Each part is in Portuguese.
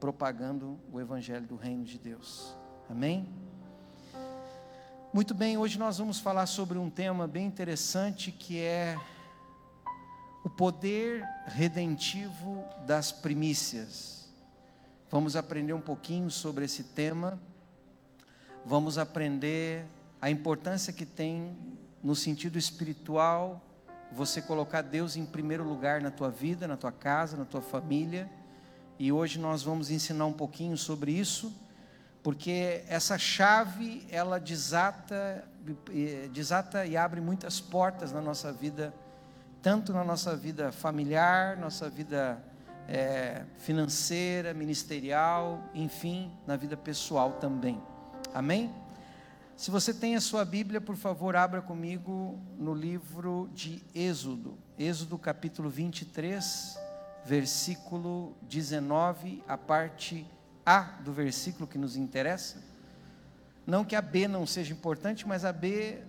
propagando o evangelho do reino de Deus. Amém? Muito bem, hoje nós vamos falar sobre um tema bem interessante que é o poder redentivo das primícias. Vamos aprender um pouquinho sobre esse tema. Vamos aprender a importância que tem no sentido espiritual você colocar Deus em primeiro lugar na tua vida, na tua casa, na tua família. E hoje nós vamos ensinar um pouquinho sobre isso, porque essa chave ela desata, desata e abre muitas portas na nossa vida, tanto na nossa vida familiar, nossa vida é, financeira, ministerial, enfim, na vida pessoal também. Amém? Se você tem a sua Bíblia, por favor, abra comigo no livro de Êxodo, Êxodo capítulo 23, versículo 19, a parte A do versículo que nos interessa. Não que a B não seja importante, mas a B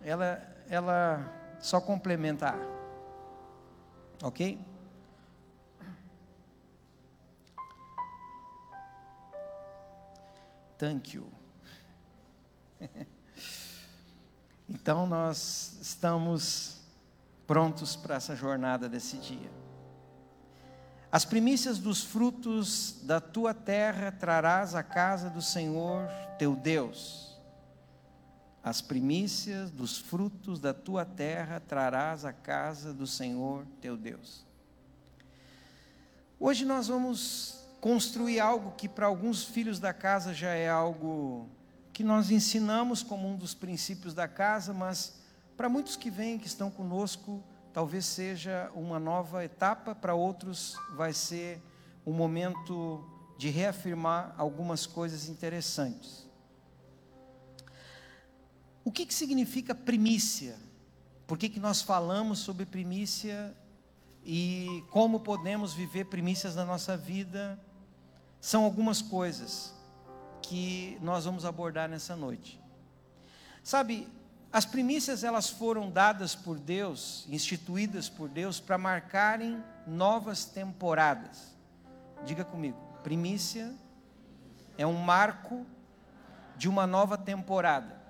ela ela só complementa a A. OK? Thank you. Então nós estamos prontos para essa jornada desse dia. As primícias dos frutos da tua terra trarás à casa do Senhor teu Deus. As primícias dos frutos da tua terra trarás à casa do Senhor teu Deus. Hoje nós vamos construir algo que para alguns filhos da casa já é algo que nós ensinamos como um dos princípios da casa, mas para muitos que vêm, que estão conosco, talvez seja uma nova etapa, para outros vai ser um momento de reafirmar algumas coisas interessantes. O que, que significa primícia? Por que, que nós falamos sobre primícia e como podemos viver primícias na nossa vida? São algumas coisas que nós vamos abordar nessa noite. Sabe, as primícias elas foram dadas por Deus, instituídas por Deus para marcarem novas temporadas. Diga comigo, primícia é um marco de uma nova temporada.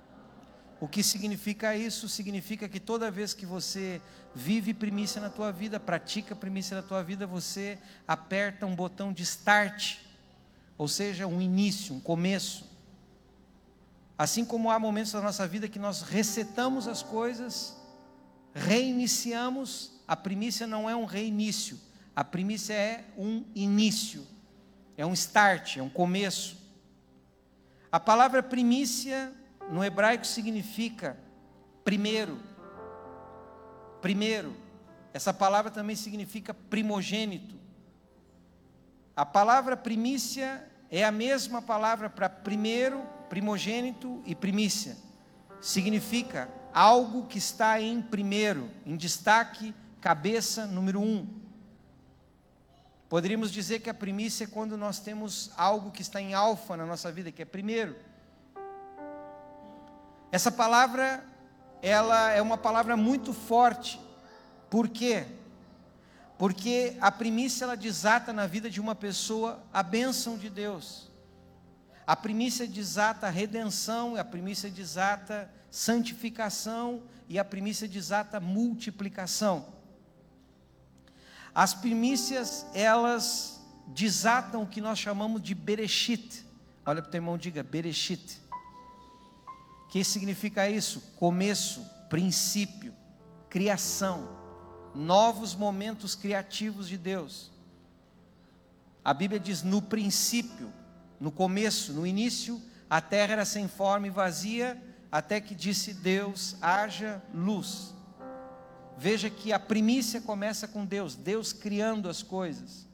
O que significa isso? Significa que toda vez que você vive primícia na tua vida, pratica primícia na tua vida, você aperta um botão de start ou seja, um início, um começo. Assim como há momentos da nossa vida que nós resetamos as coisas, reiniciamos, a primícia não é um reinício, a primícia é um início, é um start, é um começo. A palavra primícia no hebraico significa primeiro. Primeiro. Essa palavra também significa primogênito. A palavra primícia é a mesma palavra para primeiro, primogênito e primícia. Significa algo que está em primeiro, em destaque, cabeça número um. Poderíamos dizer que a primícia é quando nós temos algo que está em alfa na nossa vida, que é primeiro. Essa palavra, ela é uma palavra muito forte. Por quê? Porque a primícia ela desata na vida de uma pessoa a bênção de Deus. A primícia desata a redenção, a primícia desata santificação e a primícia desata multiplicação. As primícias, elas desatam o que nós chamamos de Bereshit. Olha para o teu irmão, diga Bereshit. O que significa isso? Começo, princípio, criação novos momentos criativos de Deus. A Bíblia diz: no princípio, no começo, no início, a terra era sem forma e vazia, até que disse Deus: haja luz. Veja que a primícia começa com Deus, Deus criando as coisas.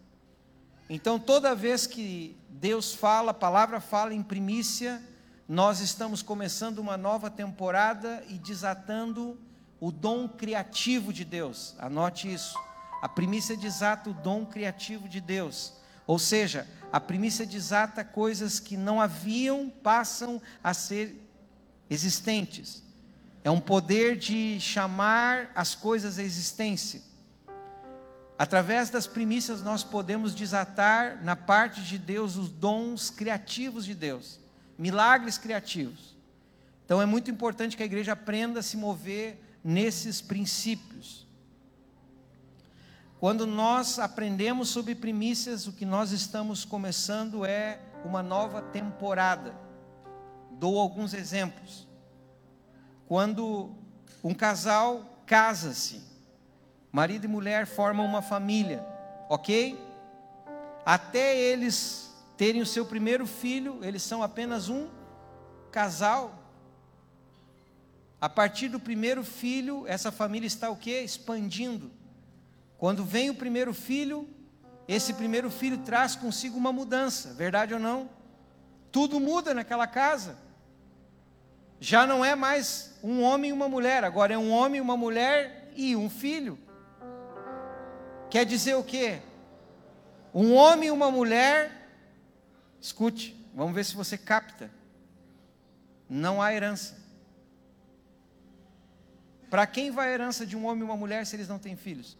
Então, toda vez que Deus fala, a palavra fala em primícia, nós estamos começando uma nova temporada e desatando o dom criativo de Deus. Anote isso. A primícia desata o dom criativo de Deus. Ou seja, a primícia desata coisas que não haviam, passam a ser existentes. É um poder de chamar as coisas à existência. Através das primícias nós podemos desatar na parte de Deus os dons criativos de Deus, milagres criativos. Então é muito importante que a igreja aprenda a se mover nesses princípios. Quando nós aprendemos sobre primícias, o que nós estamos começando é uma nova temporada. Dou alguns exemplos. Quando um casal casa-se, Marido e mulher formam uma família, ok? Até eles terem o seu primeiro filho, eles são apenas um casal. A partir do primeiro filho, essa família está o que? Expandindo. Quando vem o primeiro filho, esse primeiro filho traz consigo uma mudança, verdade ou não? Tudo muda naquela casa. Já não é mais um homem e uma mulher, agora é um homem, uma mulher e um filho. Quer dizer o quê? Um homem e uma mulher, escute, vamos ver se você capta. Não há herança. Para quem vai a herança de um homem e uma mulher se eles não têm filhos?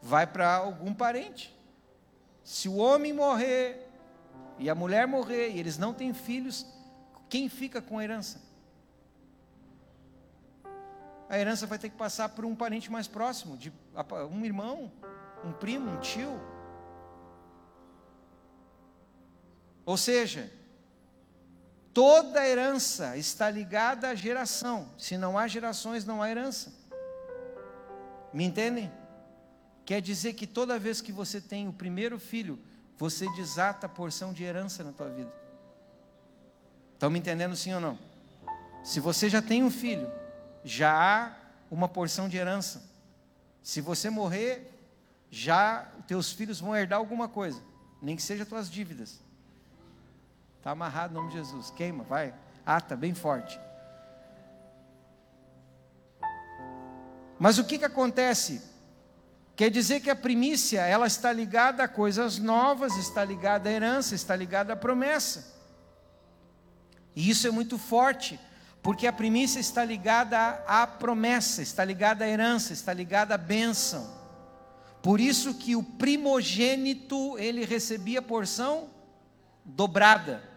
Vai para algum parente. Se o homem morrer e a mulher morrer e eles não têm filhos, quem fica com a herança? a herança vai ter que passar por um parente mais próximo, de um irmão, um primo, um tio. Ou seja, toda herança está ligada à geração. Se não há gerações, não há herança. Me entendem? Quer dizer que toda vez que você tem o primeiro filho, você desata a porção de herança na tua vida. Estão me entendendo sim ou não? Se você já tem um filho, já há uma porção de herança. Se você morrer, já teus filhos vão herdar alguma coisa, nem que seja tuas dívidas. Está amarrado em nome de Jesus. Queima, vai. Ata bem forte. Mas o que, que acontece? Quer dizer que a primícia, ela está ligada a coisas novas, está ligada à herança, está ligada à promessa. E isso é muito forte. Porque a primícia está ligada à promessa, está ligada à herança, está ligada à bênção. Por isso que o primogênito, ele recebia porção dobrada.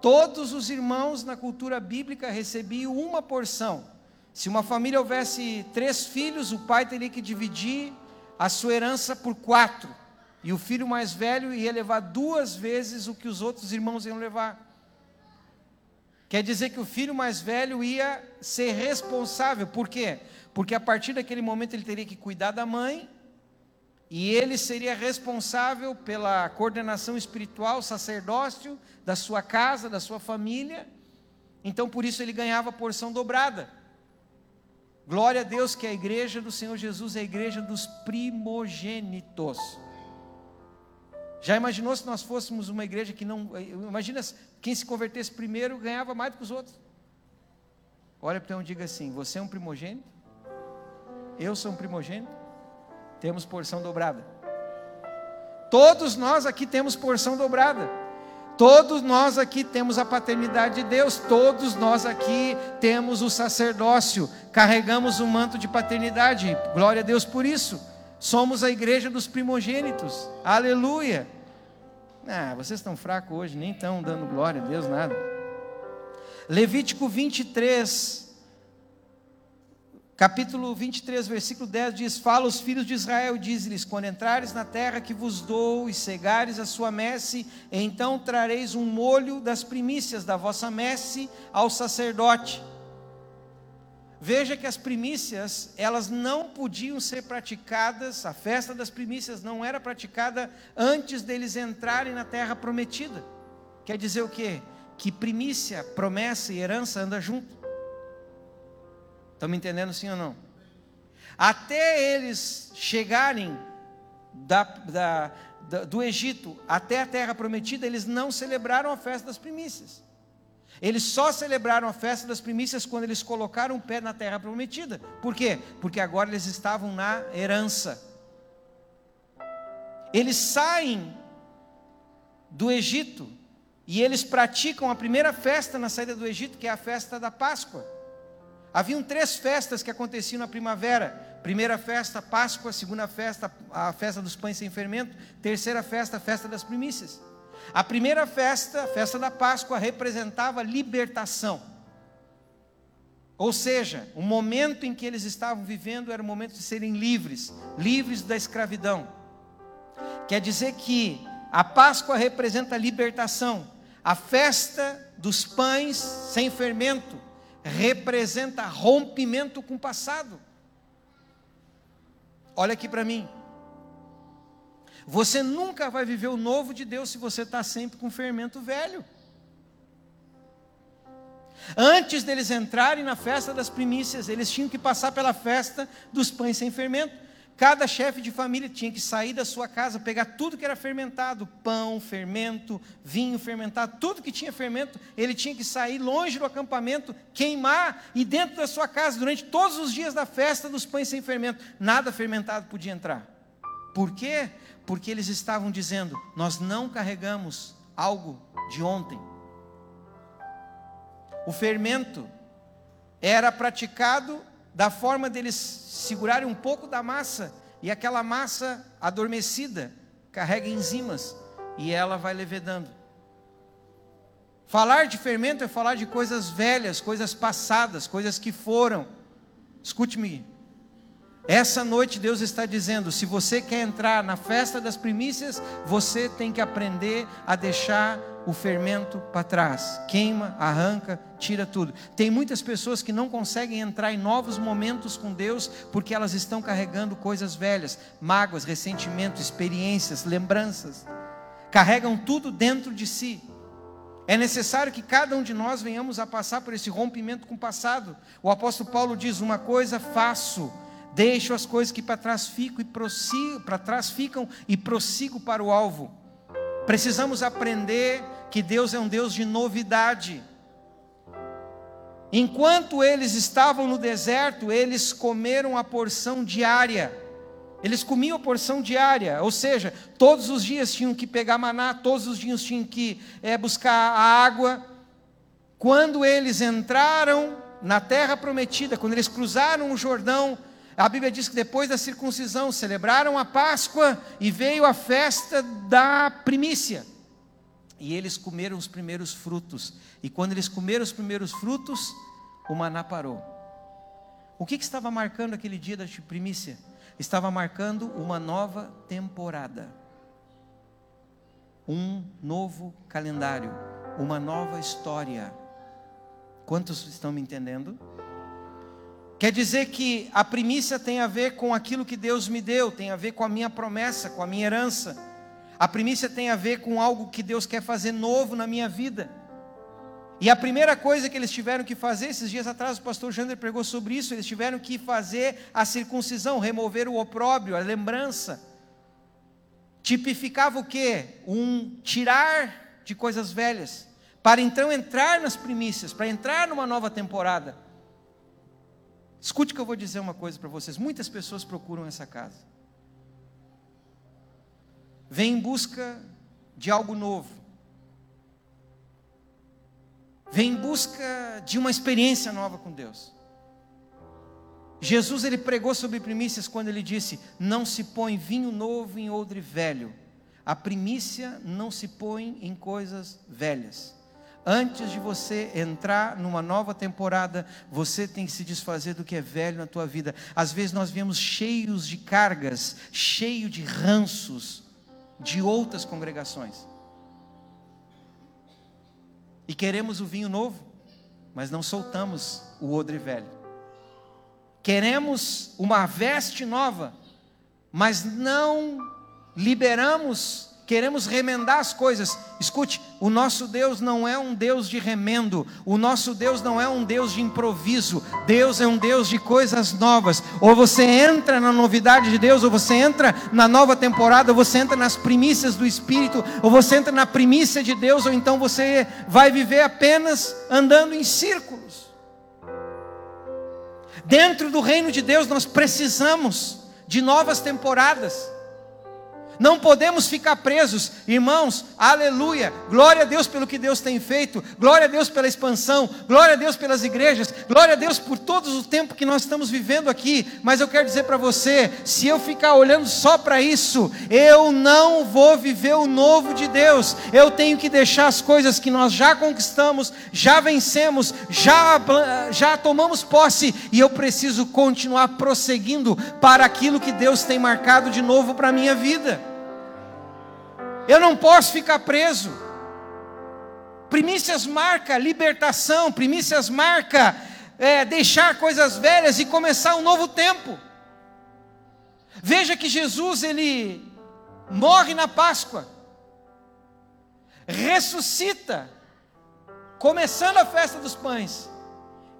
Todos os irmãos na cultura bíblica recebiam uma porção. Se uma família houvesse três filhos, o pai teria que dividir a sua herança por quatro. E o filho mais velho ia levar duas vezes o que os outros irmãos iam levar. Quer dizer que o filho mais velho ia ser responsável. Por quê? Porque a partir daquele momento ele teria que cuidar da mãe, e ele seria responsável pela coordenação espiritual, sacerdócio da sua casa, da sua família. Então por isso ele ganhava porção dobrada. Glória a Deus que a igreja do Senhor Jesus é a igreja dos primogênitos. Já imaginou se nós fôssemos uma igreja que não. Imagina quem se convertesse primeiro ganhava mais do que os outros. Olha para um e diga assim: Você é um primogênito? Eu sou um primogênito? Temos porção dobrada. Todos nós aqui temos porção dobrada. Todos nós aqui temos a paternidade de Deus, todos nós aqui temos o sacerdócio, carregamos o manto de paternidade. Glória a Deus por isso. Somos a igreja dos primogênitos. Aleluia. Ah, vocês estão fracos hoje, nem estão dando glória a Deus, nada. Levítico 23, capítulo 23, versículo 10 diz: Fala os filhos de Israel, diz-lhes: Quando entrares na terra que vos dou e cegares a sua messe, então trareis um molho das primícias da vossa messe ao sacerdote Veja que as primícias, elas não podiam ser praticadas, a festa das primícias não era praticada antes deles entrarem na terra prometida. Quer dizer o quê? Que primícia, promessa e herança andam junto. Estão me entendendo sim ou não? Até eles chegarem da, da, da, do Egito até a terra prometida, eles não celebraram a festa das primícias. Eles só celebraram a festa das primícias quando eles colocaram o pé na terra prometida. Por quê? Porque agora eles estavam na herança. Eles saem do Egito e eles praticam a primeira festa na saída do Egito, que é a festa da Páscoa. Haviam três festas que aconteciam na primavera: primeira festa, Páscoa, segunda festa, a festa dos pães sem fermento, terceira festa, a festa das primícias. A primeira festa, a festa da Páscoa, representava libertação. Ou seja, o momento em que eles estavam vivendo era o momento de serem livres, livres da escravidão. Quer dizer que a Páscoa representa a libertação, a festa dos pães sem fermento representa rompimento com o passado. Olha aqui para mim. Você nunca vai viver o novo de Deus se você está sempre com fermento velho. Antes deles entrarem na festa das primícias, eles tinham que passar pela festa dos pães sem fermento. Cada chefe de família tinha que sair da sua casa, pegar tudo que era fermentado, pão, fermento, vinho fermentado, tudo que tinha fermento, ele tinha que sair longe do acampamento, queimar e dentro da sua casa durante todos os dias da festa dos pães sem fermento, nada fermentado podia entrar. Por quê? Porque eles estavam dizendo: "Nós não carregamos algo de ontem. O fermento era praticado da forma deles segurarem um pouco da massa e aquela massa adormecida carrega enzimas e ela vai levedando. Falar de fermento é falar de coisas velhas, coisas passadas, coisas que foram. Escute-me. Essa noite Deus está dizendo: se você quer entrar na festa das primícias, você tem que aprender a deixar o fermento para trás, queima, arranca, tira tudo. Tem muitas pessoas que não conseguem entrar em novos momentos com Deus porque elas estão carregando coisas velhas, mágoas, ressentimentos, experiências, lembranças. Carregam tudo dentro de si. É necessário que cada um de nós venhamos a passar por esse rompimento com o passado. O apóstolo Paulo diz: Uma coisa faço, deixo as coisas que para trás ficam e prossigo, para trás ficam e prossigo para o alvo Precisamos aprender que Deus é um Deus de novidade. Enquanto eles estavam no deserto, eles comeram a porção diária. Eles comiam a porção diária, ou seja, todos os dias tinham que pegar maná, todos os dias tinham que é, buscar a água. Quando eles entraram na terra prometida, quando eles cruzaram o Jordão, a Bíblia diz que depois da circuncisão celebraram a Páscoa e veio a festa da primícia. E eles comeram os primeiros frutos. E quando eles comeram os primeiros frutos, o maná parou. O que, que estava marcando aquele dia da primícia? Estava marcando uma nova temporada, um novo calendário, uma nova história. Quantos estão me entendendo? Quer dizer que a primícia tem a ver com aquilo que Deus me deu, tem a ver com a minha promessa, com a minha herança. A primícia tem a ver com algo que Deus quer fazer novo na minha vida. E a primeira coisa que eles tiveram que fazer, esses dias atrás o pastor Jander pregou sobre isso, eles tiveram que fazer a circuncisão, remover o opróbrio, a lembrança. Tipificava o quê? Um tirar de coisas velhas, para então entrar nas primícias, para entrar numa nova temporada. Escute que eu vou dizer uma coisa para vocês: muitas pessoas procuram essa casa, vêm em busca de algo novo, vêm em busca de uma experiência nova com Deus. Jesus ele pregou sobre primícias quando ele disse: Não se põe vinho novo em odre velho. A primícia não se põe em coisas velhas. Antes de você entrar numa nova temporada, você tem que se desfazer do que é velho na tua vida. Às vezes nós viemos cheios de cargas, cheio de ranços de outras congregações. E queremos o vinho novo, mas não soltamos o odre velho. Queremos uma veste nova, mas não liberamos queremos remendar as coisas. Escute, o nosso Deus não é um Deus de remendo, o nosso Deus não é um Deus de improviso, Deus é um Deus de coisas novas. Ou você entra na novidade de Deus, ou você entra na nova temporada, ou você entra nas primícias do Espírito, ou você entra na primícia de Deus, ou então você vai viver apenas andando em círculos. Dentro do reino de Deus nós precisamos de novas temporadas. Não podemos ficar presos, irmãos. Aleluia. Glória a Deus pelo que Deus tem feito. Glória a Deus pela expansão. Glória a Deus pelas igrejas. Glória a Deus por todo o tempo que nós estamos vivendo aqui. Mas eu quero dizer para você: se eu ficar olhando só para isso, eu não vou viver o novo de Deus. Eu tenho que deixar as coisas que nós já conquistamos, já vencemos, já, já tomamos posse. E eu preciso continuar prosseguindo para aquilo que Deus tem marcado de novo para a minha vida. Eu não posso ficar preso. Primícias marca libertação, primícias marca é, deixar coisas velhas e começar um novo tempo. Veja que Jesus ele morre na Páscoa, ressuscita, começando a festa dos pães,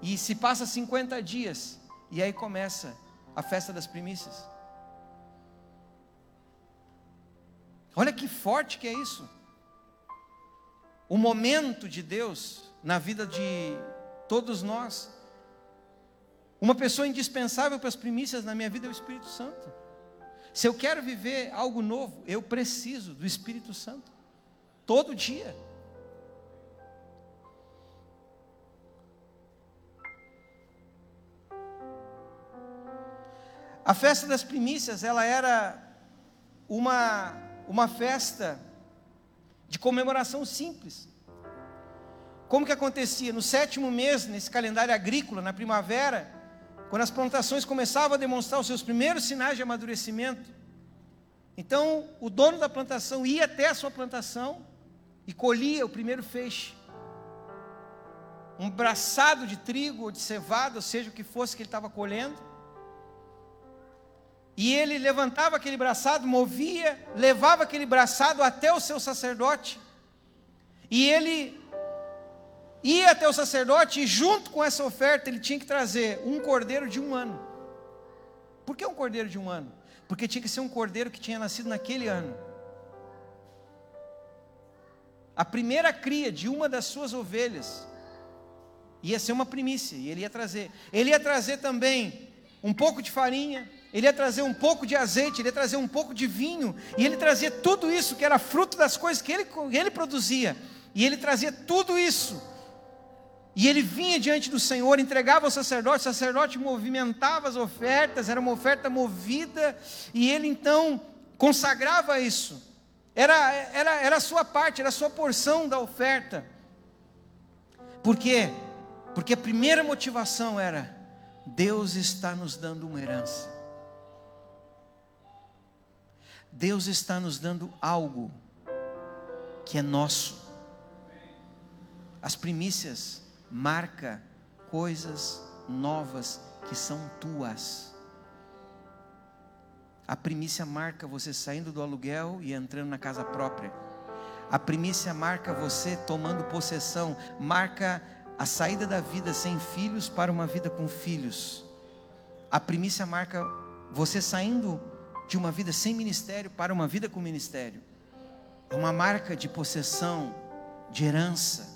e se passa 50 dias, e aí começa a festa das primícias. Olha que forte que é isso. O momento de Deus na vida de todos nós. Uma pessoa indispensável para as primícias na minha vida é o Espírito Santo. Se eu quero viver algo novo, eu preciso do Espírito Santo. Todo dia. A festa das primícias, ela era uma uma festa de comemoração simples. Como que acontecia? No sétimo mês, nesse calendário agrícola, na primavera, quando as plantações começavam a demonstrar os seus primeiros sinais de amadurecimento, então o dono da plantação ia até a sua plantação e colhia o primeiro feixe. Um braçado de trigo ou de cevada, ou seja o que fosse que ele estava colhendo. E ele levantava aquele braçado, movia, levava aquele braçado até o seu sacerdote. E ele ia até o sacerdote e junto com essa oferta ele tinha que trazer um cordeiro de um ano. Por que um cordeiro de um ano? Porque tinha que ser um cordeiro que tinha nascido naquele ano. A primeira cria de uma das suas ovelhas ia ser uma primícia, e ele ia trazer. Ele ia trazer também um pouco de farinha, ele ia trazer um pouco de azeite, ele ia trazer um pouco de vinho, e ele trazia tudo isso que era fruto das coisas que ele, ele produzia, e ele trazia tudo isso. E ele vinha diante do Senhor, entregava ao sacerdote, o sacerdote movimentava as ofertas, era uma oferta movida, e ele então consagrava isso. Era, era, era a sua parte, era a sua porção da oferta. Por quê? Porque a primeira motivação era: Deus está nos dando uma herança. Deus está nos dando algo que é nosso. As primícias marca coisas novas que são tuas. A primícia marca você saindo do aluguel e entrando na casa própria. A primícia marca você tomando possessão, marca a saída da vida sem filhos para uma vida com filhos. A primícia marca você saindo de uma vida sem ministério para uma vida com ministério. É uma marca de possessão, de herança,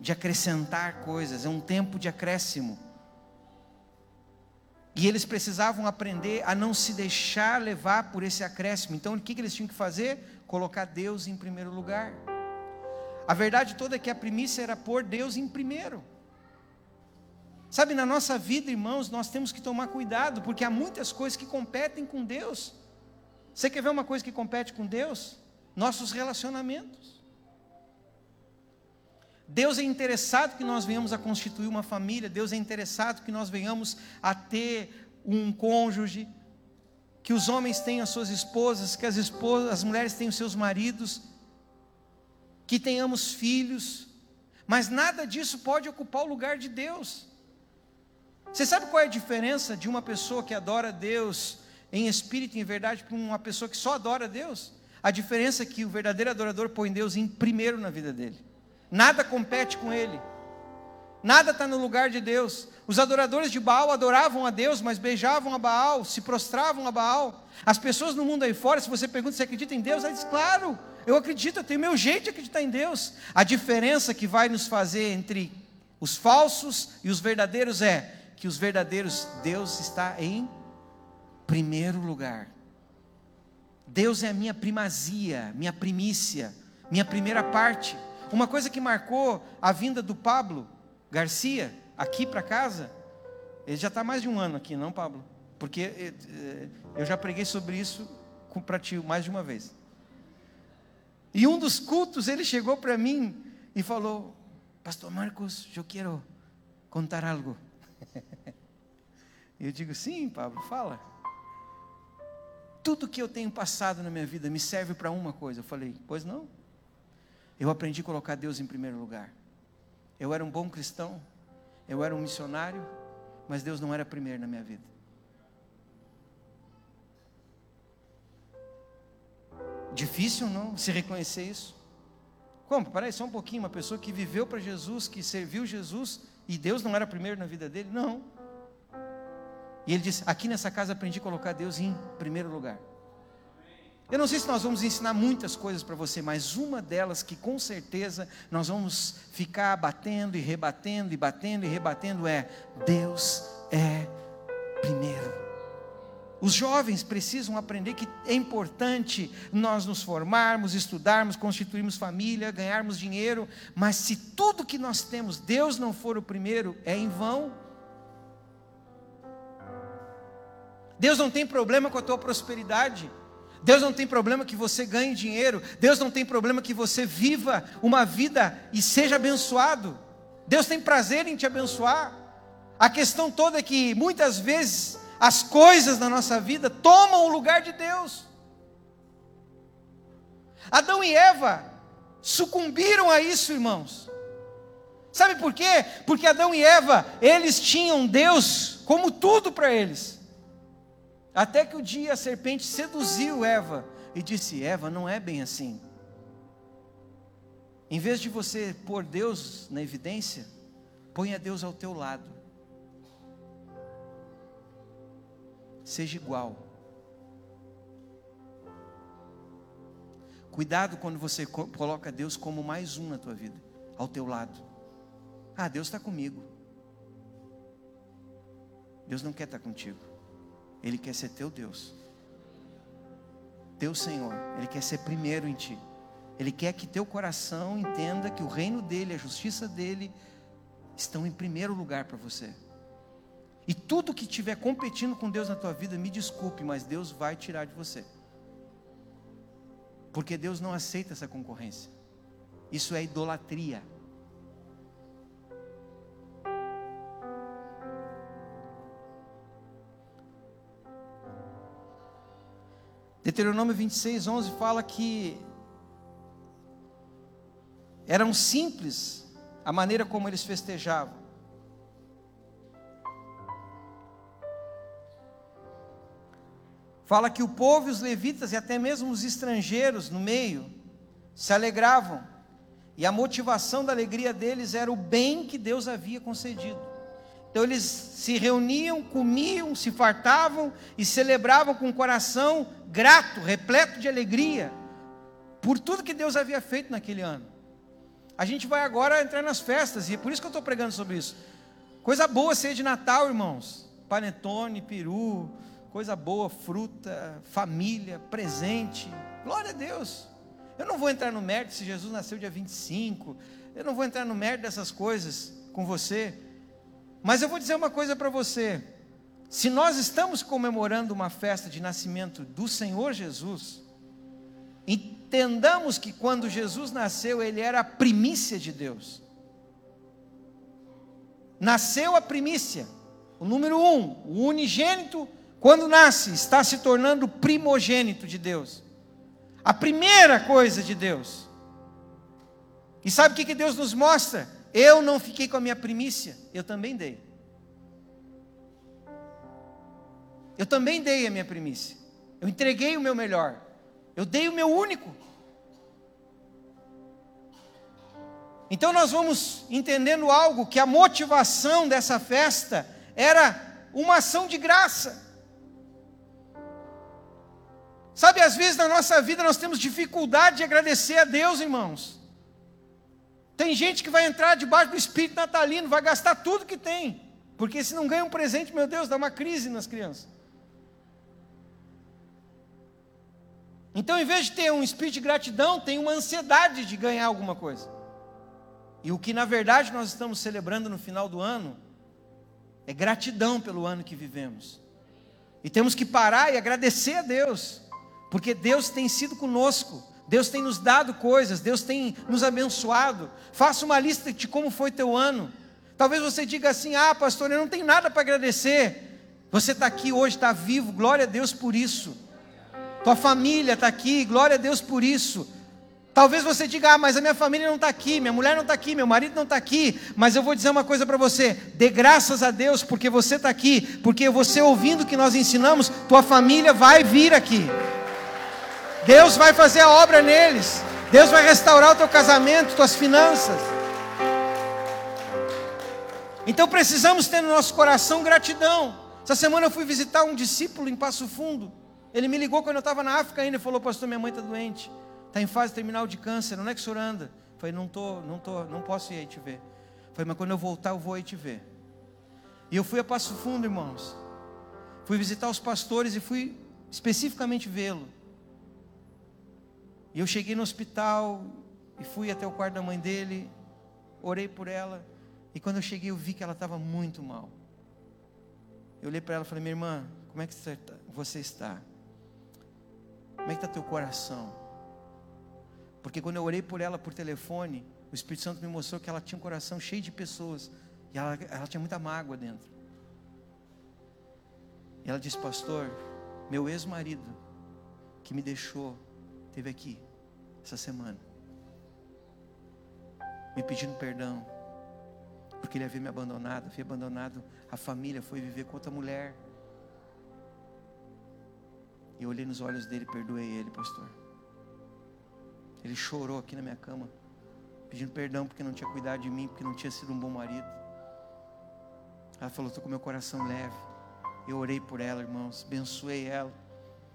de acrescentar coisas, é um tempo de acréscimo. E eles precisavam aprender a não se deixar levar por esse acréscimo. Então, o que, que eles tinham que fazer? Colocar Deus em primeiro lugar. A verdade toda é que a primícia era pôr Deus em primeiro. Sabe, na nossa vida, irmãos, nós temos que tomar cuidado, porque há muitas coisas que competem com Deus. Você quer ver uma coisa que compete com Deus? Nossos relacionamentos. Deus é interessado que nós venhamos a constituir uma família, Deus é interessado que nós venhamos a ter um cônjuge, que os homens tenham as suas esposas, que as esposas, as mulheres tenham seus maridos, que tenhamos filhos, mas nada disso pode ocupar o lugar de Deus. Você sabe qual é a diferença de uma pessoa que adora Deus em espírito e em verdade para uma pessoa que só adora Deus? A diferença é que o verdadeiro adorador põe Deus em primeiro na vida dele. Nada compete com ele. Nada está no lugar de Deus. Os adoradores de Baal adoravam a Deus, mas beijavam a Baal, se prostravam a Baal. As pessoas no mundo aí fora, se você pergunta se acredita em Deus, ela diz: Claro, eu acredito, eu tenho meu jeito de acreditar em Deus. A diferença que vai nos fazer entre os falsos e os verdadeiros é que os verdadeiros Deus está em primeiro lugar. Deus é a minha primazia, minha primícia, minha primeira parte. Uma coisa que marcou a vinda do Pablo Garcia aqui para casa, ele já está mais de um ano aqui, não, Pablo? Porque eh, eh, eu já preguei sobre isso para ti mais de uma vez. E um dos cultos ele chegou para mim e falou: Pastor Marcos, eu quero contar algo. E eu digo: Sim, Pablo, fala. Tudo que eu tenho passado na minha vida me serve para uma coisa. Eu falei: Pois não. Eu aprendi a colocar Deus em primeiro lugar. Eu era um bom cristão, eu era um missionário, mas Deus não era primeiro na minha vida. Difícil não se reconhecer isso? Como? Peraí, só um pouquinho. Uma pessoa que viveu para Jesus, que serviu Jesus, e Deus não era primeiro na vida dele? Não. E ele disse: Aqui nessa casa aprendi a colocar Deus em primeiro lugar. Eu não sei se nós vamos ensinar muitas coisas para você, mas uma delas que com certeza nós vamos ficar batendo e rebatendo e batendo e rebatendo é: Deus é primeiro. Os jovens precisam aprender que é importante nós nos formarmos, estudarmos, constituirmos família, ganharmos dinheiro, mas se tudo que nós temos, Deus não for o primeiro, é em vão. Deus não tem problema com a tua prosperidade. Deus não tem problema que você ganhe dinheiro. Deus não tem problema que você viva uma vida e seja abençoado. Deus tem prazer em te abençoar. A questão toda é que muitas vezes as coisas da nossa vida tomam o lugar de Deus. Adão e Eva sucumbiram a isso, irmãos. Sabe por quê? Porque Adão e Eva, eles tinham Deus como tudo para eles. Até que o dia a serpente seduziu Eva e disse: Eva, não é bem assim. Em vez de você pôr Deus na evidência, ponha Deus ao teu lado. Seja igual. Cuidado quando você coloca Deus como mais um na tua vida, ao teu lado. Ah, Deus está comigo. Deus não quer estar contigo. Ele quer ser teu Deus. Teu Senhor. Ele quer ser primeiro em ti. Ele quer que teu coração entenda que o reino dele, a justiça dele, estão em primeiro lugar para você. E tudo que estiver competindo com Deus na tua vida, me desculpe, mas Deus vai tirar de você. Porque Deus não aceita essa concorrência. Isso é idolatria. Deuteronômio 26, 11 fala que eram simples a maneira como eles festejavam. Fala que o povo e os levitas e até mesmo os estrangeiros no meio se alegravam. E a motivação da alegria deles era o bem que Deus havia concedido. Então eles se reuniam, comiam, se fartavam e celebravam com o coração grato, repleto de alegria, por tudo que Deus havia feito naquele ano. A gente vai agora entrar nas festas, e é por isso que eu estou pregando sobre isso. Coisa boa ser de Natal, irmãos. Panetone, peru, coisa boa, fruta, família, presente. Glória a Deus. Eu não vou entrar no mérito se Jesus nasceu dia 25. Eu não vou entrar no mérito dessas coisas com você. Mas eu vou dizer uma coisa para você. Se nós estamos comemorando uma festa de nascimento do Senhor Jesus, entendamos que quando Jesus nasceu, ele era a primícia de Deus. Nasceu a primícia, o número um, o unigênito quando nasce, está se tornando primogênito de Deus. A primeira coisa de Deus. E sabe o que, que Deus nos mostra? Eu não fiquei com a minha primícia, eu também dei. Eu também dei a minha primícia. Eu entreguei o meu melhor. Eu dei o meu único. Então nós vamos entendendo algo que a motivação dessa festa era uma ação de graça. Sabe, às vezes na nossa vida nós temos dificuldade de agradecer a Deus, irmãos. Tem gente que vai entrar debaixo do espírito natalino, vai gastar tudo que tem, porque se não ganha um presente, meu Deus, dá uma crise nas crianças. Então, em vez de ter um espírito de gratidão, tem uma ansiedade de ganhar alguma coisa. E o que na verdade nós estamos celebrando no final do ano é gratidão pelo ano que vivemos. E temos que parar e agradecer a Deus, porque Deus tem sido conosco, Deus tem nos dado coisas, Deus tem nos abençoado. Faça uma lista de como foi teu ano. Talvez você diga assim: ah, pastor, eu não tenho nada para agradecer. Você está aqui hoje, está vivo, glória a Deus por isso. Tua família está aqui, glória a Deus por isso. Talvez você diga, ah, mas a minha família não está aqui, minha mulher não está aqui, meu marido não está aqui. Mas eu vou dizer uma coisa para você: dê graças a Deus porque você está aqui, porque você ouvindo o que nós ensinamos, tua família vai vir aqui. Deus vai fazer a obra neles. Deus vai restaurar o teu casamento, tuas finanças. Então precisamos ter no nosso coração gratidão. Essa semana eu fui visitar um discípulo em Passo Fundo. Ele me ligou quando eu estava na África ainda e falou: Pastor, minha mãe está doente está em fase terminal de câncer, onde é que o senhor anda? Falei, não tô, não tô, não posso ir aí te ver. Falei, mas quando eu voltar eu vou aí te ver. E eu fui a Passo Fundo, irmãos. Fui visitar os pastores e fui especificamente vê-lo. E eu cheguei no hospital e fui até o quarto da mãe dele, orei por ela. E quando eu cheguei, eu vi que ela estava muito mal. Eu olhei para ela e falei: Minha irmã, como é que você está? Tá? Como é que está teu coração? Porque quando eu orei por ela por telefone, o Espírito Santo me mostrou que ela tinha um coração cheio de pessoas. E ela, ela tinha muita mágoa dentro. E ela disse, pastor, meu ex-marido, que me deixou, teve aqui, essa semana, me pedindo perdão, porque ele havia me abandonado, havia abandonado a família, foi viver com outra mulher. E eu olhei nos olhos dele, perdoei ele, pastor. Ele chorou aqui na minha cama, pedindo perdão porque não tinha cuidado de mim, porque não tinha sido um bom marido. Ela falou: Estou com meu coração leve. Eu orei por ela, irmãos, abençoei ela,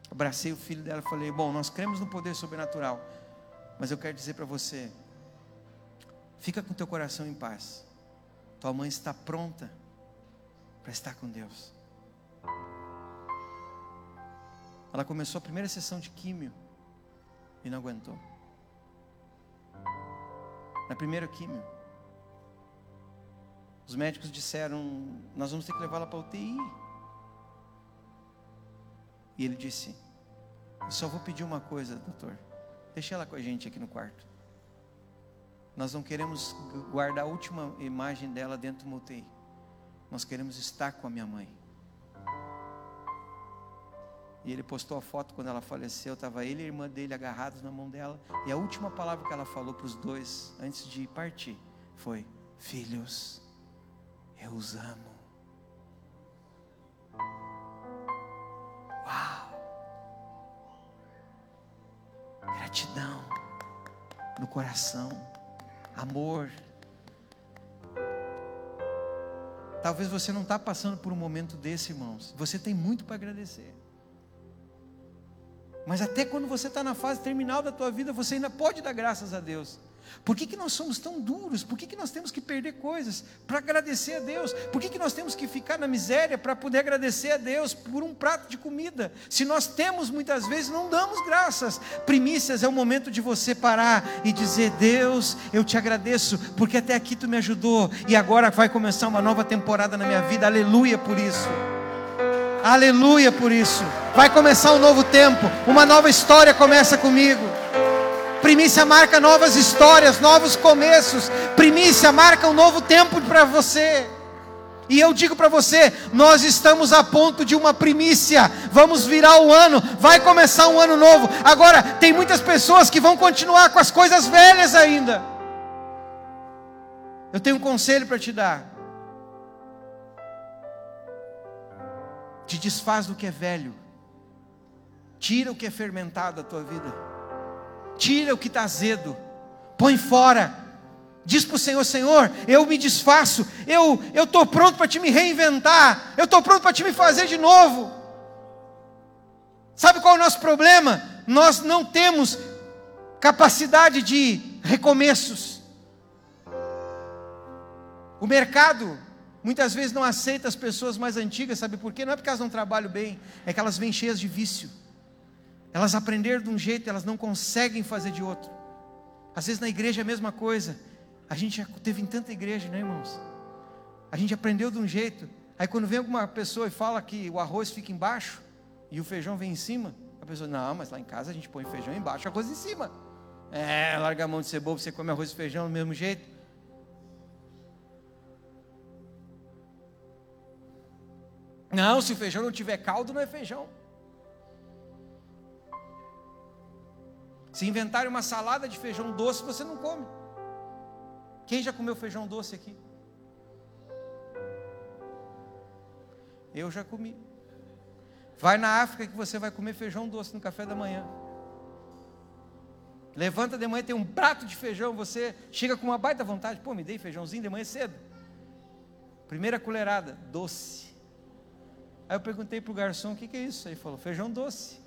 abracei o filho dela e falei: Bom, nós cremos no poder sobrenatural, mas eu quero dizer para você: fica com teu coração em paz. Tua mãe está pronta para estar com Deus. Ela começou a primeira sessão de químio e não aguentou na primeira químio. Os médicos disseram: Nós vamos ter que levá-la para UTI. E ele disse: Eu só vou pedir uma coisa, doutor. Deixa ela com a gente aqui no quarto. Nós não queremos guardar a última imagem dela dentro do UTI. Nós queremos estar com a minha mãe. E ele postou a foto quando ela faleceu, estava ele e a irmã dele agarrados na mão dela. E a última palavra que ela falou para os dois antes de partir foi: Filhos, eu os amo. Gratidão no coração, amor. Talvez você não está passando por um momento desse, irmãos. Você tem muito para agradecer. Mas até quando você está na fase terminal da tua vida, você ainda pode dar graças a Deus. Por que, que nós somos tão duros? Por que, que nós temos que perder coisas para agradecer a Deus? Por que, que nós temos que ficar na miséria para poder agradecer a Deus por um prato de comida? Se nós temos muitas vezes, não damos graças. Primícias é o momento de você parar e dizer: Deus, eu te agradeço, porque até aqui tu me ajudou e agora vai começar uma nova temporada na minha vida. Aleluia por isso. Aleluia por isso. Vai começar um novo tempo, uma nova história começa comigo. Primícia marca novas histórias, novos começos. Primícia marca um novo tempo para você. E eu digo para você, nós estamos a ponto de uma primícia. Vamos virar o ano, vai começar um ano novo. Agora, tem muitas pessoas que vão continuar com as coisas velhas ainda. Eu tenho um conselho para te dar. Te desfaz do que é velho. Tira o que é fermentado da tua vida. Tira o que está azedo. Põe fora. Diz para o Senhor: Senhor, eu me desfaço. Eu estou pronto para te me reinventar. Eu estou pronto para te me fazer de novo. Sabe qual é o nosso problema? Nós não temos capacidade de recomeços. O mercado Muitas vezes não aceita as pessoas mais antigas, sabe por quê? Não é porque elas não trabalham bem, é que elas vêm cheias de vício. Elas aprenderam de um jeito, elas não conseguem fazer de outro. Às vezes na igreja é a mesma coisa. A gente já teve em tanta igreja, né, irmãos? A gente aprendeu de um jeito. Aí quando vem alguma pessoa e fala que o arroz fica embaixo e o feijão vem em cima, a pessoa, não, mas lá em casa a gente põe feijão embaixo, arroz em cima. É, larga a mão de ser bobo, você come arroz e feijão do mesmo jeito. Não, se o feijão não tiver caldo, não é feijão. Se inventarem uma salada de feijão doce, você não come. Quem já comeu feijão doce aqui? Eu já comi. Vai na África que você vai comer feijão doce no café da manhã. Levanta de manhã, tem um prato de feijão, você chega com uma baita vontade. Pô, me dei feijãozinho de manhã cedo. Primeira colherada, doce. Aí eu perguntei para o garçom: o que, que é isso? Ele falou: feijão doce.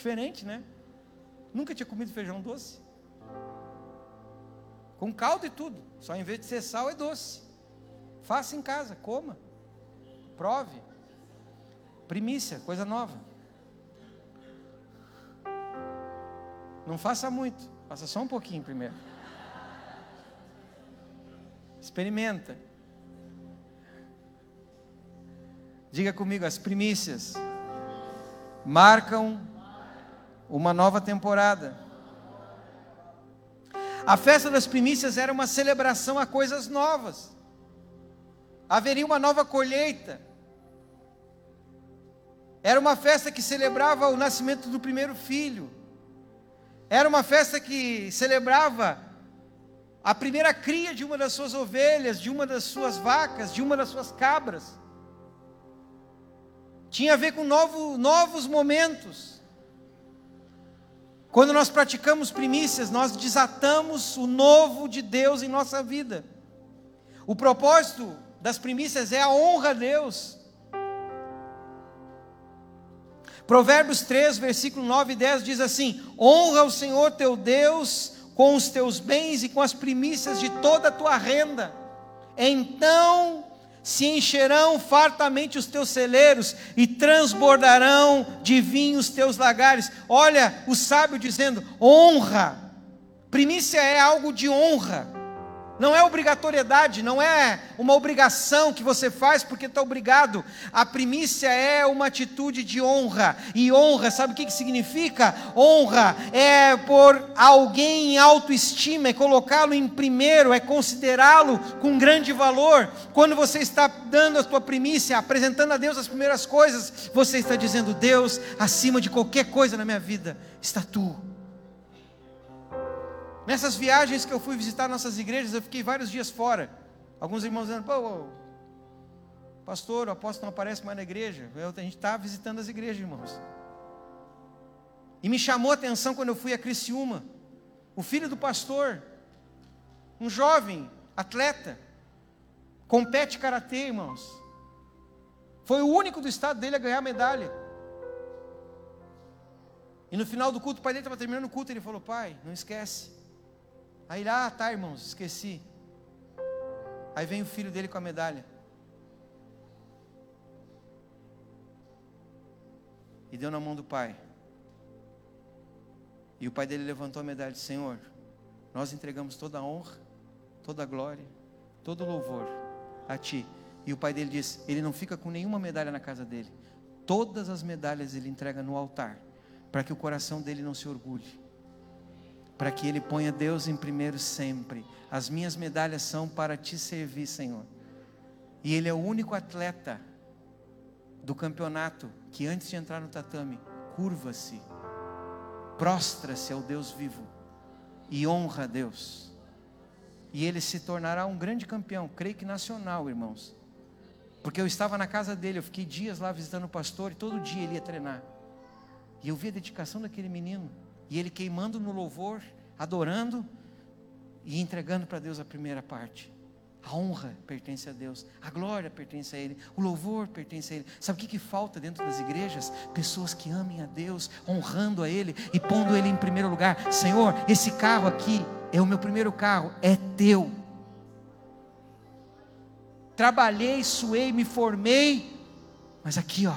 Diferente, né? Nunca tinha comido feijão doce. Com caldo e tudo. Só em vez de ser sal, é doce. Faça em casa, coma. Prove. Primícia, coisa nova. Não faça muito, faça só um pouquinho primeiro. Experimenta. Diga comigo, as primícias marcam uma nova temporada. A festa das primícias era uma celebração a coisas novas. Haveria uma nova colheita. Era uma festa que celebrava o nascimento do primeiro filho. Era uma festa que celebrava a primeira cria de uma das suas ovelhas, de uma das suas vacas, de uma das suas cabras tinha a ver com novo, novos momentos. Quando nós praticamos primícias, nós desatamos o novo de Deus em nossa vida. O propósito das primícias é a honra a Deus. Provérbios 3, versículo 9 e 10 diz assim: Honra o Senhor teu Deus com os teus bens e com as primícias de toda a tua renda. Então se encherão fartamente os teus celeiros e transbordarão de vinho os teus lagares. Olha o sábio dizendo: honra. Primícia é algo de honra. Não é obrigatoriedade, não é uma obrigação que você faz porque está obrigado. A primícia é uma atitude de honra. E honra, sabe o que, que significa? Honra é por alguém em autoestima, é colocá-lo em primeiro, é considerá-lo com grande valor. Quando você está dando a sua primícia, apresentando a Deus as primeiras coisas, você está dizendo: Deus, acima de qualquer coisa na minha vida, está tu. Nessas viagens que eu fui visitar nossas igrejas, eu fiquei vários dias fora. Alguns irmãos dizendo, pô, pastor, o apóstolo não aparece mais na igreja. Eu, a gente está visitando as igrejas, irmãos. E me chamou a atenção quando eu fui a Criciúma. O filho do pastor, um jovem, atleta, compete karatê, irmãos. Foi o único do estado dele a ganhar medalha. E no final do culto, o pai dele estava terminando o culto, ele falou: Pai, não esquece, Aí ele, ah, tá, irmãos, esqueci. Aí vem o filho dele com a medalha. E deu na mão do pai. E o pai dele levantou a medalha e disse: Senhor, nós entregamos toda a honra, toda a glória, todo o louvor a ti. E o pai dele disse: Ele não fica com nenhuma medalha na casa dele. Todas as medalhas ele entrega no altar, para que o coração dele não se orgulhe para que Ele ponha Deus em primeiro sempre. As minhas medalhas são para te servir, Senhor. E Ele é o único atleta do campeonato que antes de entrar no tatame, curva-se, prostra-se ao Deus vivo e honra a Deus. E ele se tornará um grande campeão, creio que nacional, irmãos. Porque eu estava na casa dele, eu fiquei dias lá visitando o pastor e todo dia ele ia treinar. E eu vi a dedicação daquele menino. E ele queimando no louvor, adorando e entregando para Deus a primeira parte. A honra pertence a Deus, a glória pertence a Ele, o louvor pertence a Ele. Sabe o que, que falta dentro das igrejas? Pessoas que amem a Deus, honrando a Ele e pondo Ele em primeiro lugar. Senhor, esse carro aqui é o meu primeiro carro, é teu. Trabalhei, suei, me formei Mas aqui, ó,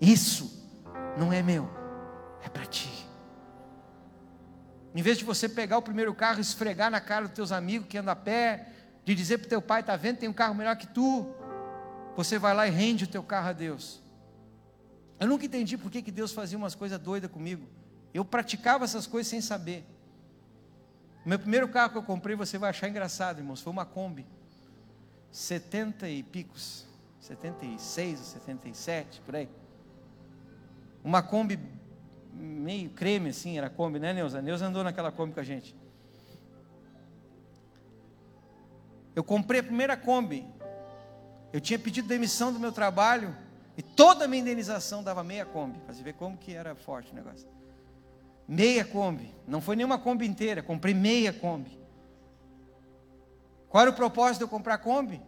isso não é meu, é para ti. Em vez de você pegar o primeiro carro esfregar na cara dos teus amigos que andam a pé, de dizer para o teu pai, está vendo, tem um carro melhor que tu, você vai lá e rende o teu carro a Deus. Eu nunca entendi por que, que Deus fazia umas coisas doidas comigo. Eu praticava essas coisas sem saber. O meu primeiro carro que eu comprei, você vai achar engraçado, irmãos, foi uma Kombi. 70 e picos, 76 ou 77, por aí. Uma Kombi meio creme assim, era Kombi, né, Neuza? Neuza andou naquela Kombi com a gente. Eu comprei a primeira Kombi. Eu tinha pedido demissão do meu trabalho e toda a minha indenização dava meia Kombi. Para você ver como que era forte o negócio. Meia Kombi. Não foi nenhuma Kombi inteira, comprei meia Kombi. Qual era o propósito de eu comprar Kombi?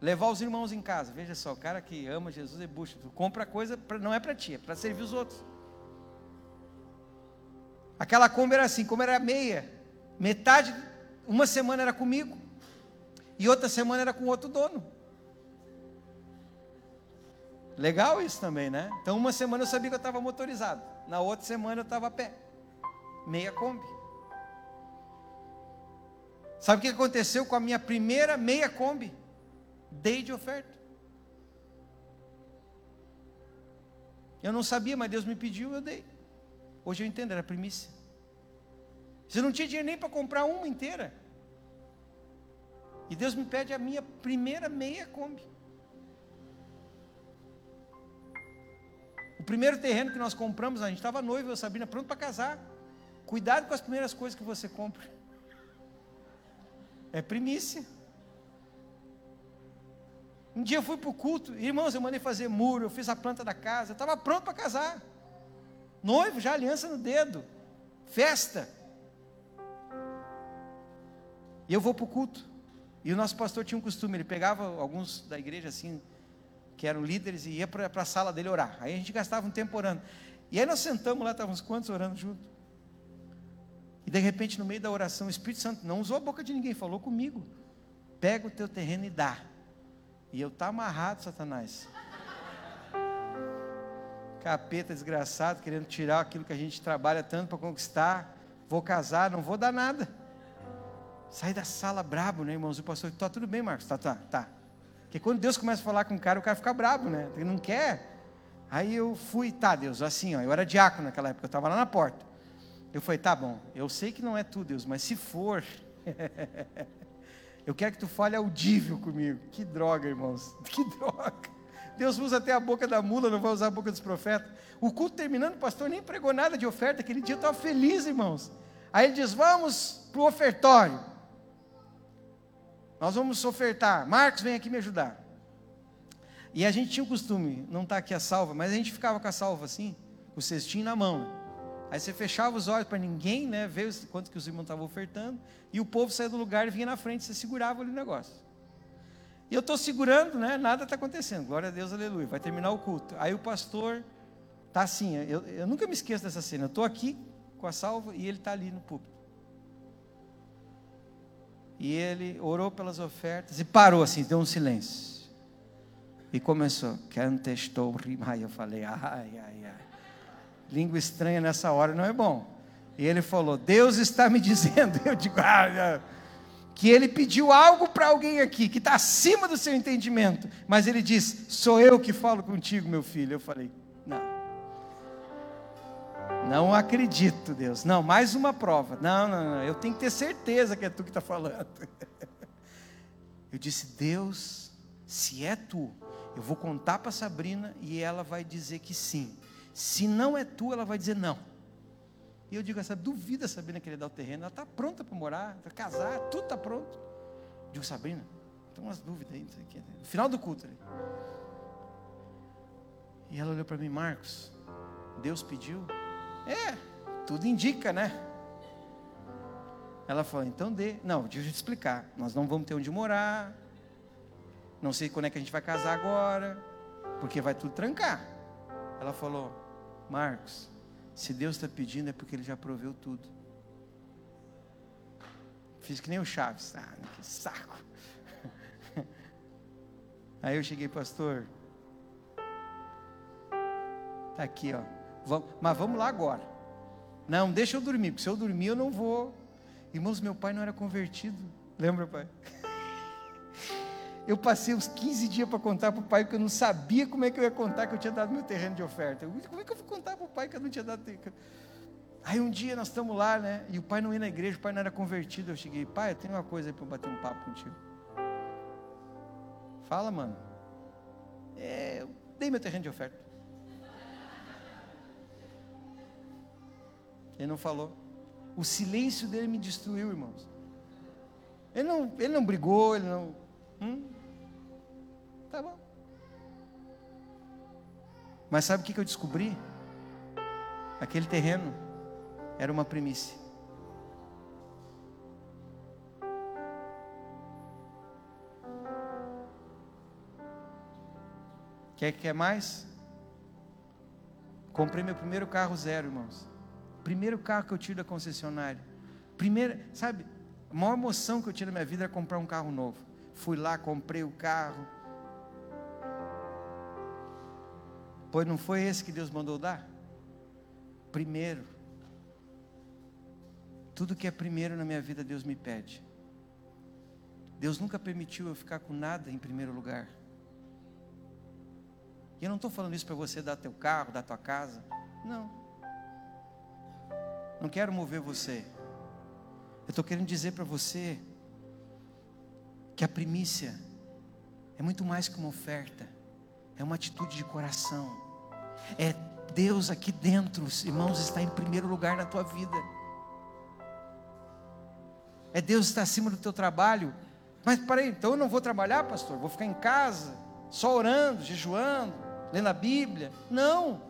Levar os irmãos em casa. Veja só, o cara que ama Jesus é bucha. Tu compra coisa, pra, não é para ti, é para servir os outros. Aquela Kombi era assim, como era meia, metade, uma semana era comigo, e outra semana era com outro dono. Legal isso também, né? Então, uma semana eu sabia que eu estava motorizado, na outra semana eu estava a pé, meia Kombi. Sabe o que aconteceu com a minha primeira meia Kombi? Dei de oferta. Eu não sabia, mas Deus me pediu, eu dei. Hoje eu entendo, era primícia. Você não tinha dinheiro nem para comprar uma inteira. E Deus me pede a minha primeira meia Kombi. O primeiro terreno que nós compramos, a gente estava noivo, eu Sabina, pronto para casar. Cuidado com as primeiras coisas que você compra. É primícia. Um dia eu fui para o culto, irmãos, eu mandei fazer muro, eu fiz a planta da casa, eu estava pronto para casar. Noivo, já aliança no dedo, festa. E eu vou para o culto. E o nosso pastor tinha um costume, ele pegava alguns da igreja assim, que eram líderes, e ia para a sala dele orar. Aí a gente gastava um tempo orando. E aí nós sentamos lá, estávamos quantos orando junto? E de repente, no meio da oração, o Espírito Santo não usou a boca de ninguém, falou comigo. Pega o teu terreno e dá. E eu tá amarrado, Satanás. Capeta desgraçado, querendo tirar aquilo que a gente trabalha tanto para conquistar. Vou casar, não vou dar nada. Sai da sala brabo, né, irmãos? O pastor, tá tudo bem, Marcos? Tá, tá, tá. Porque quando Deus começa a falar com o cara, o cara fica brabo, né? Ele não quer. Aí eu fui, tá, Deus, assim, ó, eu era diácono naquela época, eu estava lá na porta. Eu falei, tá bom, eu sei que não é tu, Deus, mas se for, eu quero que tu fale audível comigo. Que droga, irmãos, que droga. Deus usa até a boca da mula, não vai usar a boca dos profetas. O culto terminando, o pastor nem pregou nada de oferta. Aquele dia estava feliz, irmãos. Aí ele diz: Vamos para o ofertório. Nós vamos ofertar. Marcos, vem aqui me ajudar. E a gente tinha o costume, não está aqui a salva, mas a gente ficava com a salva assim, o cestinho na mão. Aí você fechava os olhos para ninguém né, ver quanto que os irmãos estavam ofertando, e o povo saía do lugar e vinha na frente, você segurava ali o negócio. E eu estou segurando, né? Nada está acontecendo. Glória a Deus, aleluia. Vai terminar o culto. Aí o pastor está assim. Eu, eu nunca me esqueço dessa cena. Eu estou aqui com a salva e ele está ali no púlpito. E ele orou pelas ofertas e parou assim, deu um silêncio. E começou. Cantestou Aí eu falei, ai, ai, ai. Língua estranha nessa hora não é bom. E ele falou, Deus está me dizendo. Eu digo, ah, que ele pediu algo para alguém aqui, que está acima do seu entendimento, mas ele diz: Sou eu que falo contigo, meu filho. Eu falei: Não. Não acredito, Deus. Não, mais uma prova. Não, não, não. Eu tenho que ter certeza que é tu que está falando. Eu disse: Deus, se é tu, eu vou contar para Sabrina e ela vai dizer que sim. Se não é tu, ela vai dizer não. E eu digo, essa duvida Sabrina querer dar o terreno, ela está pronta para morar, para casar, tudo está pronto. Eu digo, Sabrina, tem umas dúvidas aí, no final do culto. Ali. E ela olhou para mim, Marcos, Deus pediu? É, tudo indica, né? Ela falou, então dê. Não, deixa eu te explicar. Nós não vamos ter onde morar. Não sei quando é que a gente vai casar agora. Porque vai tudo trancar. Ela falou, Marcos, se Deus está pedindo é porque Ele já proveu tudo. Fiz que nem o Chaves. Ah, que saco. Aí eu cheguei, pastor. Está aqui, ó. Vamos, mas vamos lá agora. Não, deixa eu dormir, porque se eu dormir eu não vou. Irmãos, meu pai não era convertido. Lembra, pai? Eu passei uns 15 dias para contar para o pai que eu não sabia como é que eu ia contar que eu tinha dado meu terreno de oferta. como é que eu vou contar para o pai que eu não tinha dado terreno? Aí um dia nós estamos lá, né? E o pai não ia na igreja, o pai não era convertido. Eu cheguei, pai, eu tenho uma coisa aí para bater um papo contigo. Fala, mano. É, eu dei meu terreno de oferta. Ele não falou. O silêncio dele me destruiu, irmãos. Ele não, ele não brigou, ele não. Hum? Tá bom. Mas sabe o que eu descobri? Aquele terreno era uma primícia. Quer que quer mais? Comprei meu primeiro carro zero, irmãos. Primeiro carro que eu tiro da concessionária. Primeira, sabe, a maior emoção que eu tive na minha vida era comprar um carro novo. Fui lá, comprei o carro. Pois não foi esse que Deus mandou dar? Primeiro. Tudo que é primeiro na minha vida, Deus me pede. Deus nunca permitiu eu ficar com nada em primeiro lugar. E eu não estou falando isso para você dar teu carro, dar tua casa. Não. Não quero mover você. Eu estou querendo dizer para você que a primícia é muito mais que uma oferta, é uma atitude de coração. É Deus aqui dentro, irmãos, está em primeiro lugar na tua vida. É Deus está acima do teu trabalho. Mas peraí, então eu não vou trabalhar, pastor? Vou ficar em casa, só orando, jejuando, lendo a Bíblia? Não.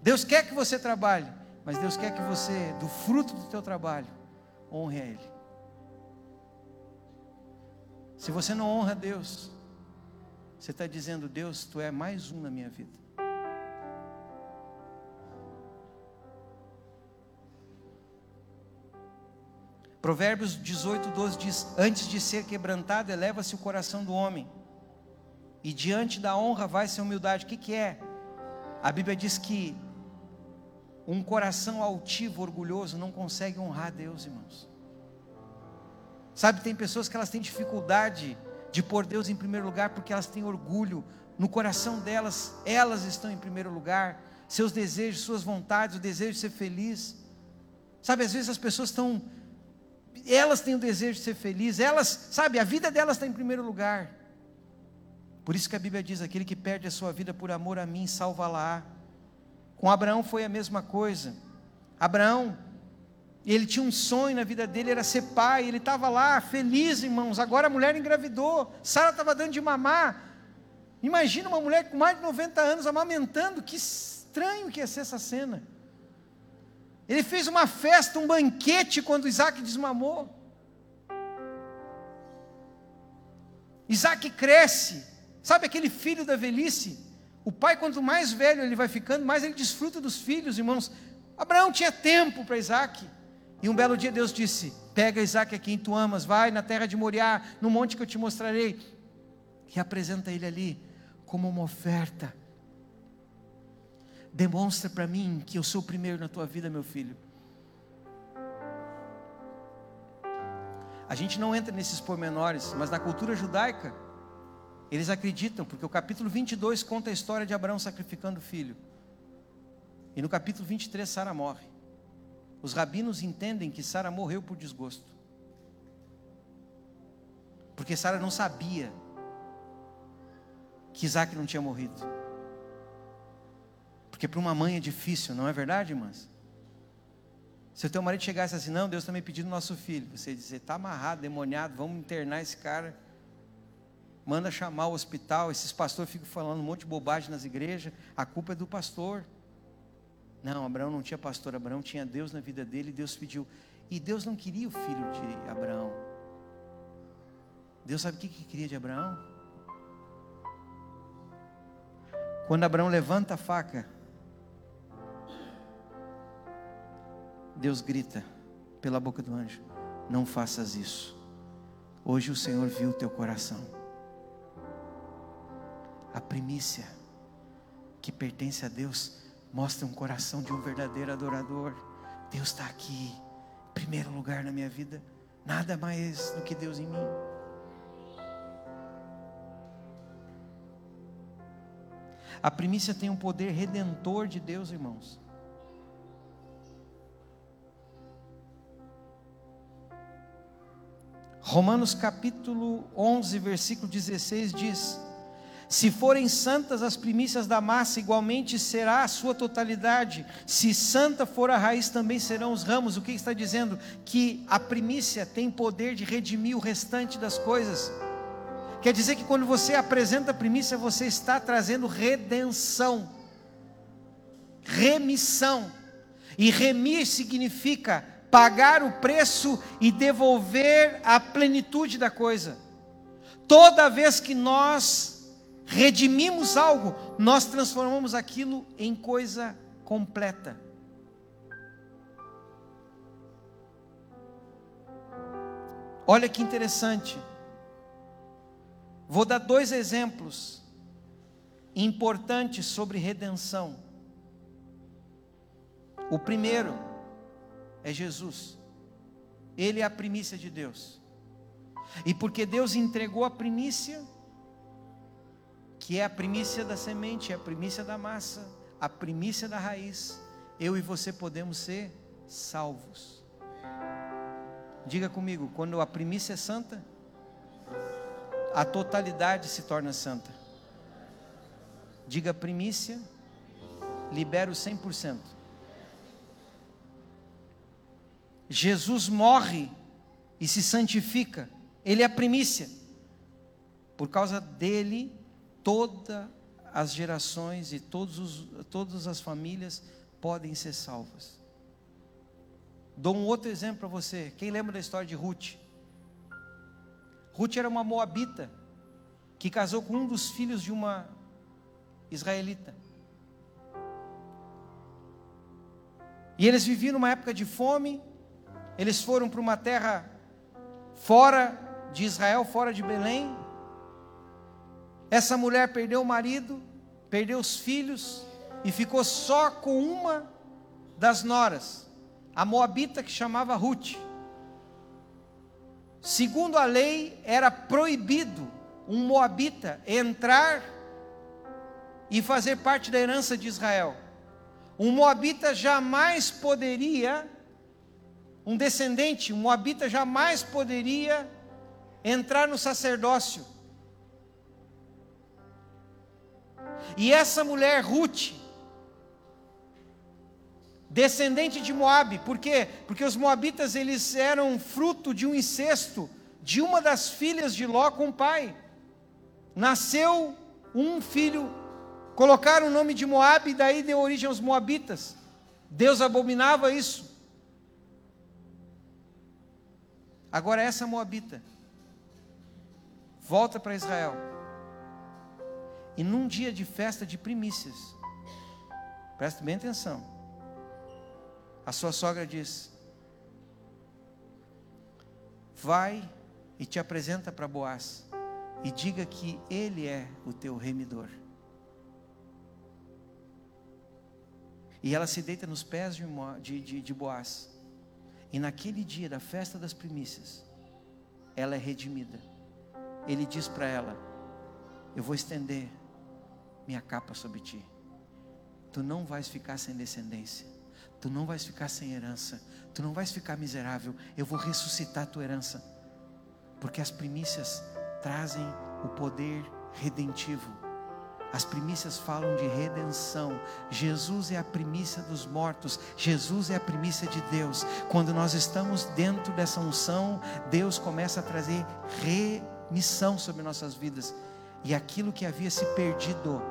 Deus quer que você trabalhe, mas Deus quer que você, do fruto do teu trabalho, honre a Ele. Se você não honra a Deus, você está dizendo, Deus, tu é mais um na minha vida. Provérbios 18, 12 diz: Antes de ser quebrantado, eleva-se o coração do homem, e diante da honra vai-se a humildade. O que, que é? A Bíblia diz que um coração altivo, orgulhoso, não consegue honrar Deus, irmãos. Sabe, tem pessoas que elas têm dificuldade de pôr Deus em primeiro lugar porque elas têm orgulho no coração delas, elas estão em primeiro lugar, seus desejos, suas vontades, o desejo de ser feliz. Sabe, às vezes as pessoas estão elas têm o desejo de ser felizes, elas, sabe, a vida delas está em primeiro lugar. Por isso que a Bíblia diz: aquele que perde a sua vida por amor a mim, salva-la. Com Abraão foi a mesma coisa. Abraão, ele tinha um sonho na vida dele, era ser pai, ele estava lá, feliz, irmãos. Agora a mulher engravidou, Sara estava dando de mamar. Imagina uma mulher com mais de 90 anos amamentando, que estranho que ia ser essa cena. Ele fez uma festa, um banquete quando Isaac desmamou. Isaac cresce, sabe aquele filho da velhice? O pai, quanto mais velho ele vai ficando, mais ele desfruta dos filhos, irmãos. Abraão tinha tempo para Isaac. E um belo dia Deus disse: Pega Isaac a quem tu amas, vai na terra de Moriá, no monte que eu te mostrarei, e apresenta ele ali como uma oferta Demonstra para mim que eu sou o primeiro na tua vida, meu filho. A gente não entra nesses pormenores, mas na cultura judaica, eles acreditam, porque o capítulo 22 conta a história de Abraão sacrificando o filho. E no capítulo 23, Sara morre. Os rabinos entendem que Sara morreu por desgosto. Porque Sara não sabia que Isaac não tinha morrido. Porque para uma mãe é difícil, não é verdade, irmãs? Se o teu marido chegasse assim, não, Deus está me pedindo nosso filho, você dizer, está amarrado, demoniado, vamos internar esse cara, manda chamar o hospital, esses pastores ficam falando um monte de bobagem nas igrejas, a culpa é do pastor. Não, Abraão não tinha pastor, Abraão tinha Deus na vida dele, Deus pediu. E Deus não queria o filho de Abraão. Deus sabe o que, que queria de Abraão? Quando Abraão levanta a faca, Deus grita pela boca do anjo: Não faças isso. Hoje o Senhor viu o teu coração. A primícia que pertence a Deus mostra um coração de um verdadeiro adorador. Deus está aqui, em primeiro lugar na minha vida, nada mais do que Deus em mim. A primícia tem um poder redentor de Deus, irmãos. Romanos capítulo 11, versículo 16 diz: Se forem santas as primícias da massa, igualmente será a sua totalidade. Se santa for a raiz, também serão os ramos. O que está dizendo? Que a primícia tem poder de redimir o restante das coisas. Quer dizer que quando você apresenta a primícia, você está trazendo redenção, remissão. E remir significa pagar o preço e devolver a plenitude da coisa. Toda vez que nós redimimos algo, nós transformamos aquilo em coisa completa. Olha que interessante. Vou dar dois exemplos importantes sobre redenção. O primeiro, é Jesus. Ele é a primícia de Deus. E porque Deus entregou a primícia, que é a primícia da semente, é a primícia da massa, a primícia da raiz, eu e você podemos ser salvos. Diga comigo, quando a primícia é santa, a totalidade se torna santa. Diga primícia, libera o 100%. Jesus morre e se santifica, ele é a primícia. Por causa dele, todas as gerações e todos os, todas as famílias podem ser salvas. Dou um outro exemplo para você. Quem lembra da história de Ruth? Ruth era uma moabita que casou com um dos filhos de uma israelita. E eles viviam numa época de fome, eles foram para uma terra fora de Israel, fora de Belém. Essa mulher perdeu o marido, perdeu os filhos e ficou só com uma das noras, a moabita que chamava Ruth. Segundo a lei, era proibido um moabita entrar e fazer parte da herança de Israel. Um moabita jamais poderia um descendente, um moabita, jamais poderia entrar no sacerdócio. E essa mulher, Ruth, descendente de Moabe, por quê? Porque os moabitas eles eram fruto de um incesto de uma das filhas de Ló com o pai. Nasceu um filho, colocaram o nome de Moabe e daí deu origem aos moabitas. Deus abominava isso. Agora essa moabita volta para Israel. E num dia de festa de primícias, preste bem atenção. A sua sogra diz: Vai e te apresenta para Boaz e diga que ele é o teu remidor. E ela se deita nos pés de, de, de, Boaz. E naquele dia da festa das primícias, ela é redimida. Ele diz para ela: Eu vou estender minha capa sobre ti. Tu não vais ficar sem descendência. Tu não vais ficar sem herança. Tu não vais ficar miserável. Eu vou ressuscitar tua herança. Porque as primícias trazem o poder redentivo as primícias falam de redenção. Jesus é a primícia dos mortos. Jesus é a primícia de Deus. Quando nós estamos dentro dessa unção, Deus começa a trazer remissão sobre nossas vidas. E aquilo que havia se perdido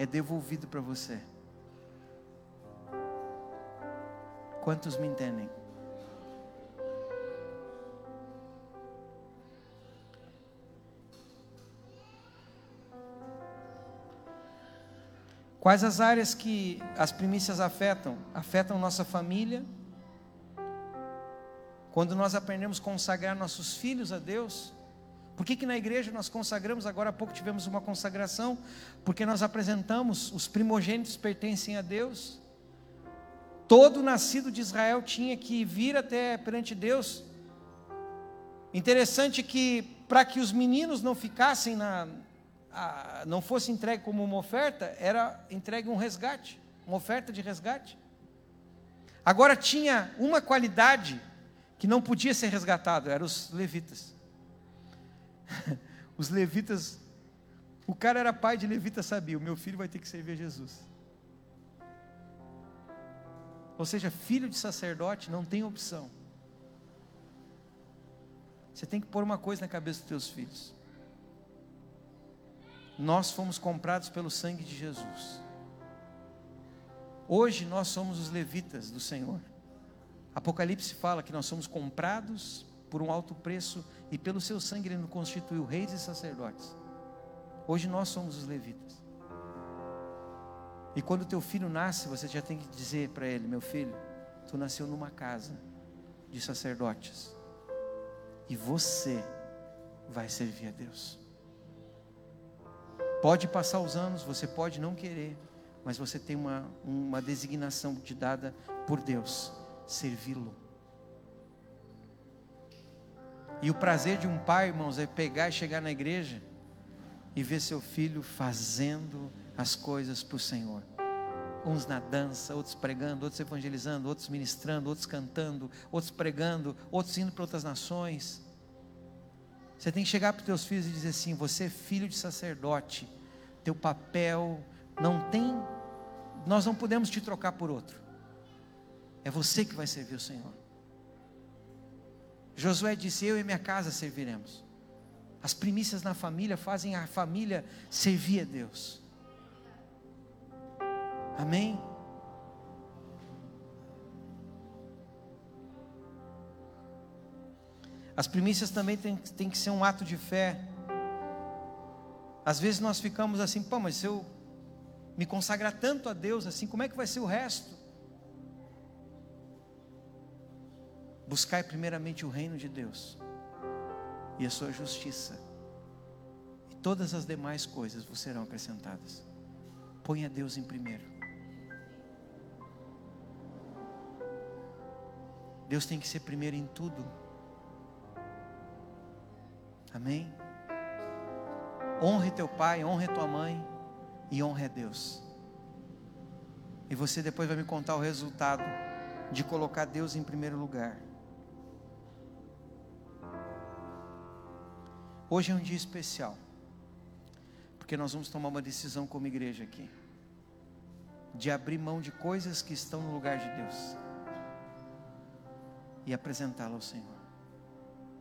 é devolvido para você. Quantos me entendem? Quais as áreas que as primícias afetam? Afetam nossa família. Quando nós aprendemos a consagrar nossos filhos a Deus, Por que, que na igreja nós consagramos? Agora há pouco tivemos uma consagração, porque nós apresentamos os primogênitos pertencem a Deus. Todo nascido de Israel tinha que vir até perante Deus. Interessante que para que os meninos não ficassem na, a, não fosse entregue como uma oferta, era entregue um resgate, uma oferta de resgate. Agora tinha uma qualidade que não podia ser resgatado, eram os levitas. os levitas, o cara era pai de levita, sabia, o meu filho vai ter que servir a Jesus. Ou seja, filho de sacerdote não tem opção. Você tem que pôr uma coisa na cabeça dos teus filhos. Nós fomos comprados pelo sangue de Jesus. Hoje nós somos os levitas do Senhor. Apocalipse fala que nós somos comprados por um alto preço e pelo seu sangue ele nos constituiu reis e sacerdotes. Hoje nós somos os levitas. E quando teu filho nasce, você já tem que dizer para ele: meu filho, tu nasceu numa casa de sacerdotes e você vai servir a Deus. Pode passar os anos, você pode não querer, mas você tem uma, uma designação te dada por Deus: servi-lo. E o prazer de um pai, irmãos, é pegar e chegar na igreja e ver seu filho fazendo as coisas para o Senhor. Uns na dança, outros pregando, outros evangelizando, outros ministrando, outros cantando, outros pregando, outros indo para outras nações. Você tem que chegar para os teus filhos e dizer assim: você é filho de sacerdote, teu papel não tem, nós não podemos te trocar por outro. É você que vai servir o Senhor. Josué disse: Eu e minha casa serviremos. As primícias na família fazem a família servir a Deus. Amém? As primícias também têm tem que ser um ato de fé. Às vezes nós ficamos assim, pô, mas se eu me consagrar tanto a Deus assim, como é que vai ser o resto? Buscai primeiramente o reino de Deus e a sua justiça, e todas as demais coisas vos serão acrescentadas. Ponha Deus em primeiro. Deus tem que ser primeiro em tudo. Amém? Honre teu pai, honre tua mãe e honre a Deus. E você depois vai me contar o resultado de colocar Deus em primeiro lugar. Hoje é um dia especial, porque nós vamos tomar uma decisão como igreja aqui, de abrir mão de coisas que estão no lugar de Deus e apresentá-la ao Senhor.